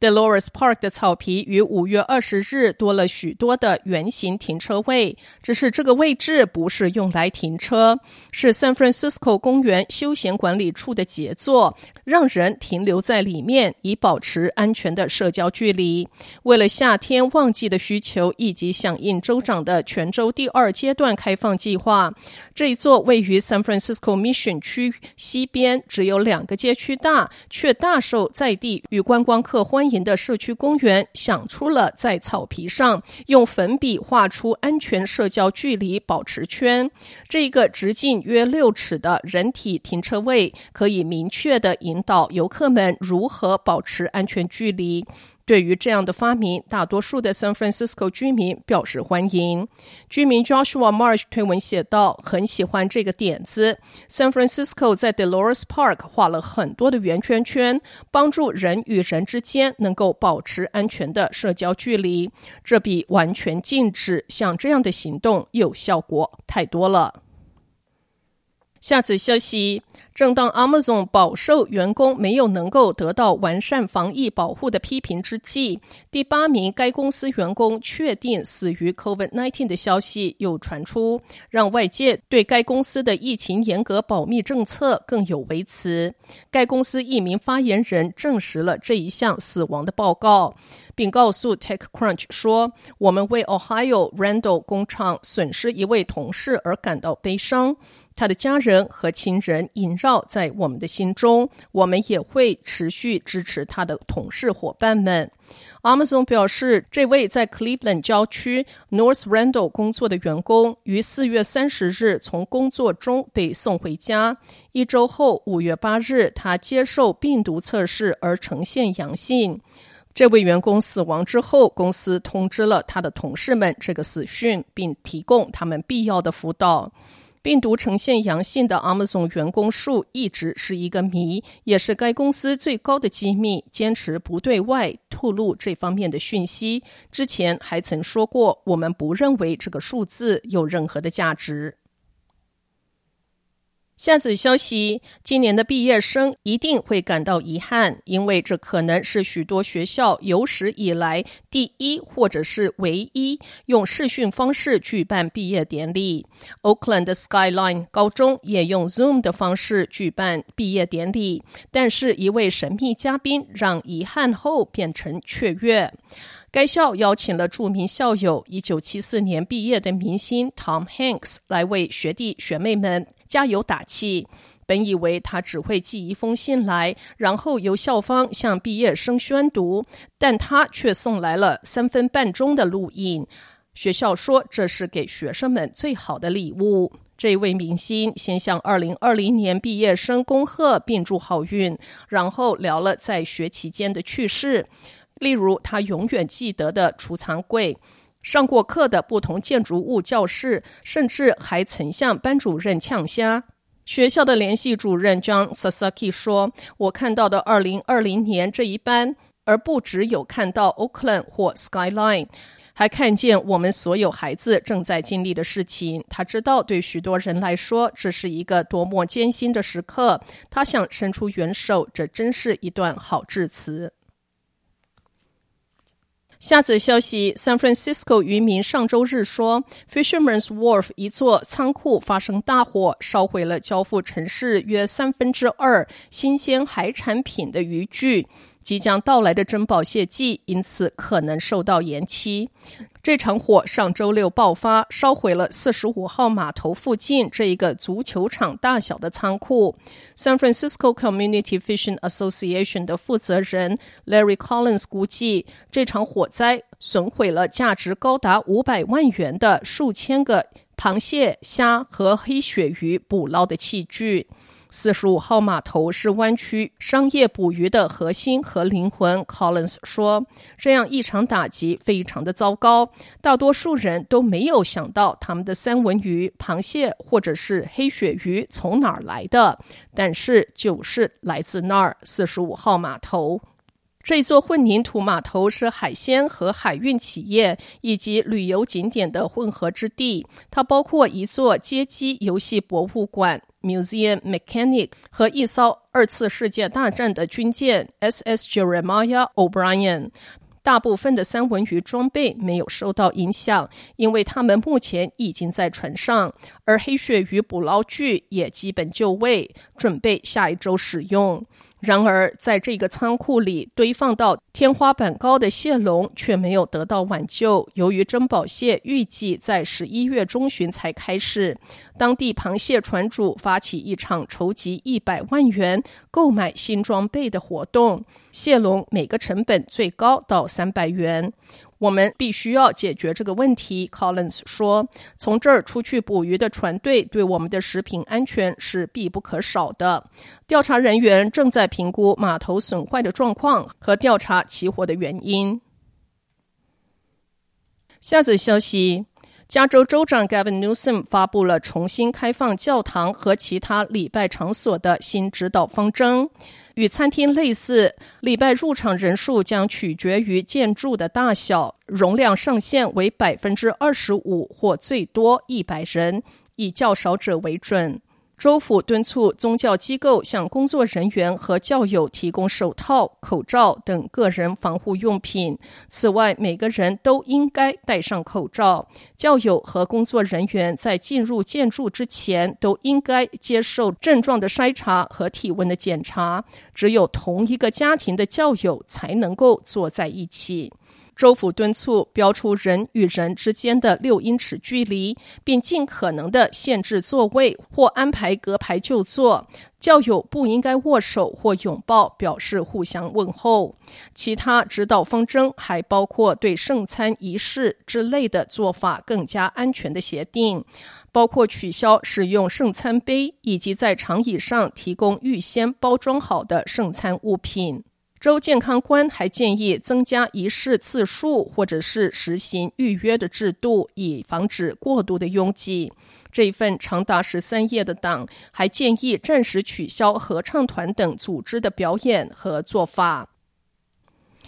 Dolores Park 的草皮于五月二十日多了许多的圆形停车位，只是这个位置不是用来停车，是 San Francisco 公园休闲管理处的杰作，让人停留在里面以保持安全的社交距离。为了夏天旺季的需求以及响应州长的全州第二阶段开放计划，这一座位于 San Francisco Mission 区西边，只有两个街区大，却大受在地与观光客欢迎。的社区公园想出了在草皮上用粉笔画出安全社交距离保持圈，这个直径约六尺的人体停车位，可以明确的引导游客们如何保持安全距离。对于这样的发明，大多数的 San Francisco 居民表示欢迎。居民 Joshua Marsh 推文写道：“很喜欢这个点子。San Francisco 在 Dolores Park 画了很多的圆圈圈，帮助人与人之间能够保持安全的社交距离。这比完全禁止像这样的行动有效果太多了。”下次消息。正当 Amazon 饱受员工没有能够得到完善防疫保护的批评之际，第八名该公司员工确定死于 COVID-19 的消息又传出，让外界对该公司的疫情严格保密政策更有微词。该公司一名发言人证实了这一项死亡的报告，并告诉 TechCrunch 说：“我们为 Ohio Randall 工厂损失一位同事而感到悲伤。”他的家人和亲人萦绕在我们的心中，我们也会持续支持他的同事伙伴们。Amazon 表示，这位在 Cleveland 郊区 North Randall 工作的员工于四月三十日从工作中被送回家。一周后，五月八日，他接受病毒测试而呈现阳性。这位员工死亡之后，公司通知了他的同事们这个死讯，并提供他们必要的辅导。病毒呈现阳性的 Amazon 员工数一直是一个谜，也是该公司最高的机密，坚持不对外透露这方面的讯息。之前还曾说过，我们不认为这个数字有任何的价值。下则消息：今年的毕业生一定会感到遗憾，因为这可能是许多学校有史以来第一或者是唯一用视讯方式举办毕业典礼。Oakland Skyline 高中也用 Zoom 的方式举办毕业典礼，但是一位神秘嘉宾让遗憾后变成雀跃。该校邀请了著名校友1974年毕业的明星 Tom Hanks 来为学弟学妹们加油打气。本以为他只会寄一封信来，然后由校方向毕业生宣读，但他却送来了三分半钟的录音。学校说这是给学生们最好的礼物。这位明星先向2020年毕业生恭贺并祝好运，然后聊了在学期间的趣事。例如，他永远记得的储藏柜、上过课的不同建筑物教室，甚至还曾向班主任呛虾。学校的联系主任 John Sasaki 说：“我看到的2020年这一班，而不只有看到 Oakland 或 Skyline，还看见我们所有孩子正在经历的事情。他知道，对许多人来说，这是一个多么艰辛的时刻。他想伸出援手，这真是一段好致辞。”下则消息：San Francisco 渔民上周日说，Fisherman's Wharf 一座仓库发生大火，烧毁了交付城市约三分之二新鲜海产品的渔具。即将到来的珍宝蟹季因此可能受到延期。这场火上周六爆发，烧毁了四十五号码头附近这一个足球场大小的仓库。San Francisco Community Fishing Association 的负责人 Larry Collins 估计，这场火灾损毁了价值高达五百万元的数千个螃蟹、虾和黑鳕鱼捕捞的器具。四十五号码头是湾区商业捕鱼的核心和灵魂，Collins 说：“这样一场打击非常的糟糕，大多数人都没有想到他们的三文鱼、螃蟹或者是黑鳕鱼从哪儿来的，但是就是来自那儿，四十五号码头。”这座混凝土码头是海鲜和海运企业以及旅游景点的混合之地，它包括一座街机游戏博物馆。Museum Mechanic 和一艘二次世界大战的军舰 SS Jeremiah O'Brien，大部分的三文鱼装备没有受到影响，因为他们目前已经在船上，而黑鳕鱼捕捞具也基本就位，准备下一周使用。然而，在这个仓库里堆放到天花板高的蟹笼却没有得到挽救。由于珍宝蟹预计在十一月中旬才开市，当地螃蟹船主发起一场筹集一百万元购买新装备的活动。蟹笼每个成本最高到三百元。我们必须要解决这个问题，Collins 说。从这儿出去捕鱼的船队对我们的食品安全是必不可少的。调查人员正在评估码头损坏的状况和调查起火的原因。下则消息：加州州长 Gavin Newsom 发布了重新开放教堂和其他礼拜场所的新指导方针。与餐厅类似，礼拜入场人数将取决于建筑的大小，容量上限为百分之二十五或最多一百人，以较少者为准。州府敦促宗教机构向工作人员和教友提供手套、口罩等个人防护用品。此外，每个人都应该戴上口罩。教友和工作人员在进入建筑之前都应该接受症状的筛查和体温的检查。只有同一个家庭的教友才能够坐在一起。州府敦促标出人与人之间的六英尺距离，并尽可能的限制座位或安排隔排就坐。教友不应该握手或拥抱，表示互相问候。其他指导方针还包括对圣餐仪式之类的做法更加安全的协定，包括取消使用圣餐杯，以及在长椅上提供预先包装好的圣餐物品。州健康官还建议增加仪式次数，或者是实行预约的制度，以防止过度的拥挤。这份长达十三页的档还建议暂时取消合唱团等组织的表演和做法。